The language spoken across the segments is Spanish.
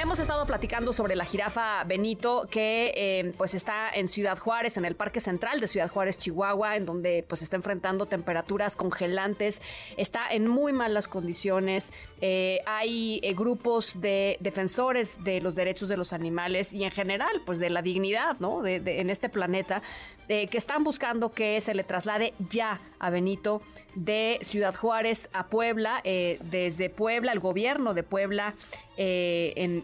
Hemos estado platicando sobre la jirafa Benito que eh, pues está en Ciudad Juárez, en el Parque Central de Ciudad Juárez, Chihuahua, en donde pues está enfrentando temperaturas congelantes, está en muy malas condiciones. Eh, hay eh, grupos de defensores de los derechos de los animales y en general pues de la dignidad, ¿no? De, en este planeta que están buscando que se le traslade ya a Benito de Ciudad Juárez a Puebla, desde Puebla, el gobierno de Puebla eh, en,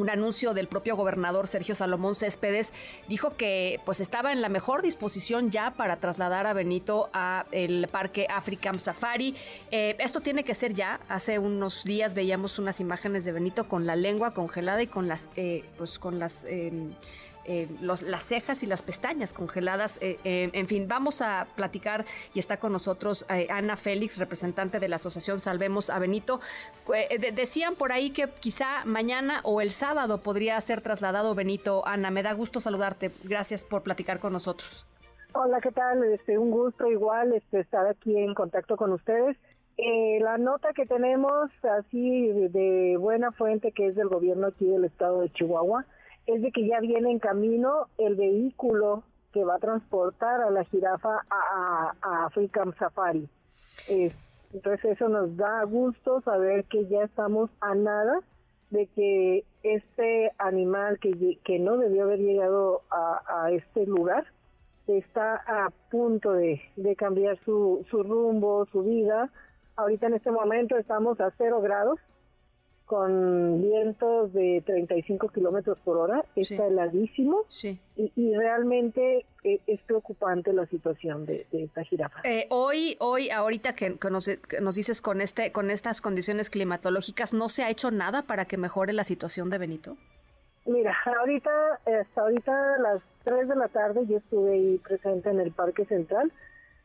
un anuncio del propio gobernador Sergio Salomón Céspedes dijo que pues estaba en la mejor disposición ya para trasladar a Benito a el parque African Safari. Eh, esto tiene que ser ya. Hace unos días veíamos unas imágenes de Benito con la lengua congelada y con las eh, pues con las em, eh, las cejas y las pestañas congeladas. Eh, eh, en fin, vamos a platicar y está con nosotros Ana Félix, representante de la Asociación Salvemos a Benito. decían por ahí que quizá mañana o el sábado podría ser trasladado Benito. Ana, me da gusto saludarte. Gracias por platicar con nosotros. Hola, ¿qué tal? Este, un gusto igual este, estar aquí en contacto con ustedes. la nota que tenemos así de buena fuente que es del gobierno aquí del estado de Chihuahua es de que ya viene en camino el vehículo que va a transportar a la jirafa a, a, African Safari. entonces eso nos da gusto saber que ya estamos a nada de que este animal que, que no debió haber llegado a, a este lugar está a punto de, de cambiar su, su rumbo, su vida. Ahorita en este momento estamos a cero grados con vientos de 35 kilómetros por hora, está heladísimo Y, realmente eh, es preocupante la situación de, esta jirafa. Eh, hoy, hoy, ahorita que, nos, dices con este, con estas condiciones climatológicas, ¿no se ha hecho nada para que mejore la situación de Benito? Mira, ahorita, hasta ahorita a las 3 de la tarde yo estuve ahí presente en el Parque Central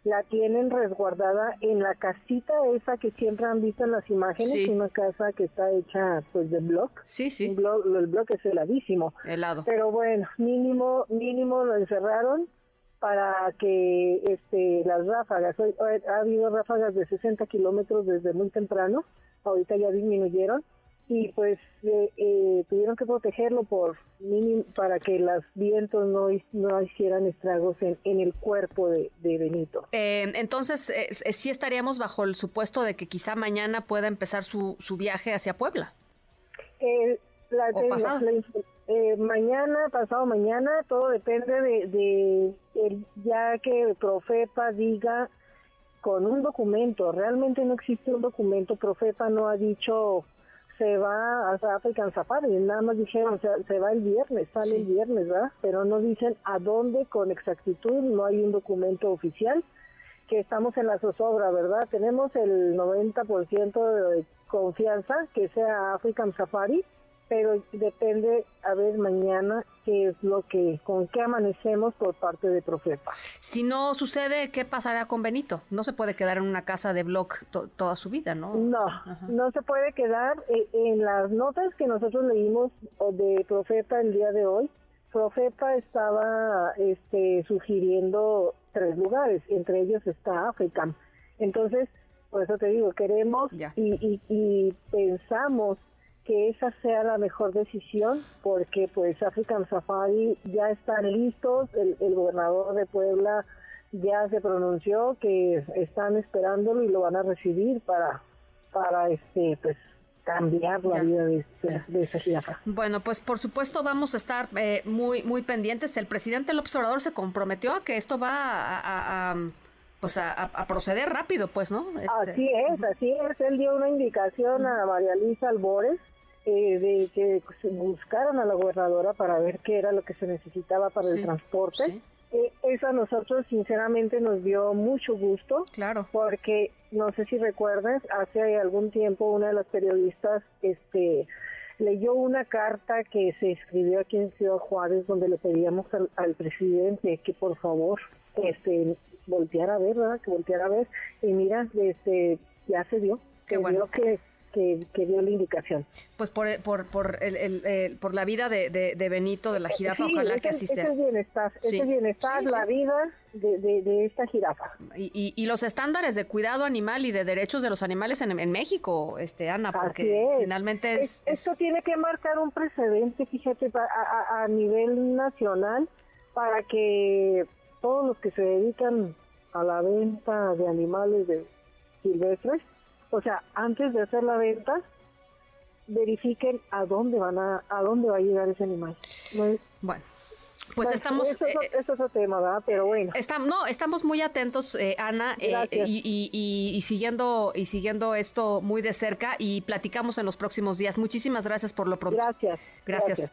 la tienen resguardada en la casita esa que siempre han visto en las imágenes, una casa que está hecha pues de block. Sí, sí. el bloque es heladísimo. Helado. Pero bueno, mínimo mínimo lo encerraron para que este las ráfagas, ha habido ráfagas de 60 kilómetros desde muy temprano, ahorita ya disminuyeron y pues eh, eh, tuvieron que protegerlo por para que los vientos no, no hicieran estragos en, en el cuerpo de, Benito. Eh, entonces, sí estaríamos bajo el supuesto de que quizá mañana pueda empezar su, su viaje hacia Puebla. La, mañana, pasado mañana, todo depende de, de ya que Profepa diga con un documento, realmente no existe un documento, Profepa no ha dicho se va a African Safari, nada más dijeron, se, se va el viernes, sale el viernes, ¿verdad? Pero no dicen a dónde con exactitud, no hay un documento oficial, que estamos en la zozobra, ¿verdad? Tenemos el 90% de confianza que sea African Safari, pero depende a ver mañana qué es lo que, con qué amanecemos por parte de Profepa. Si no sucede, ¿qué pasará con Benito? No se puede quedar en una casa de blog toda su vida, ¿no? No, no se puede quedar. Eh, en las notas que nosotros leímos de Profepa el día de hoy, Profepa estaba este, sugiriendo tres lugares, entre ellos está África. Entonces, por eso te digo, queremos y, y pensamos que esa sea la mejor decisión porque pues African Safari ya están listos, el, gobernador de Puebla ya se pronunció que están esperándolo y lo van a recibir para para este pues cambiar la vida de, esa jirafa. Bueno, pues por supuesto vamos a estar eh, muy muy pendientes. El presidente el observador se comprometió a que esto va a, pues a, proceder rápido, pues, ¿no? Este, así es, así es. Él dio una indicación a María Luisa Albores eh, de que buscaran a la gobernadora para ver qué era lo que se necesitaba para el transporte. Eh, eso a nosotros sinceramente nos dio mucho gusto. Claro. Porque no sé si recuerdas, hace algún tiempo una de las periodistas este leyó una carta que se escribió aquí en Ciudad Juárez donde le pedíamos al, presidente que por favor este volteara a ver, ¿verdad? Que volteara a ver y mira, este ya se dio. Qué bueno. que que, dio la indicación. Pues por, por, por, el, por la vida de, de, Benito, de la jirafa, ojalá que así sea. Ese bienestar, ese bienestar, la vida de, de, esta jirafa. Y, y, los estándares de cuidado animal y de derechos de los animales en, en México, este Ana, porque finalmente es, Esto tiene que marcar un precedente, fíjate, a, a nivel nacional para que todos los que se dedican a la venta de animales de silvestres, o sea, antes de hacer la venta, verifiquen a dónde van a, a dónde va a llegar ese animal. bueno. Pues estamos... Esto es, eh, otro tema, ¿verdad? Pero bueno. Estamos, no, estamos muy atentos, eh, Ana, eh, y, y, siguiendo, y siguiendo esto muy de cerca y platicamos en los próximos días. Muchísimas gracias por lo pronto. Gracias. Gracias.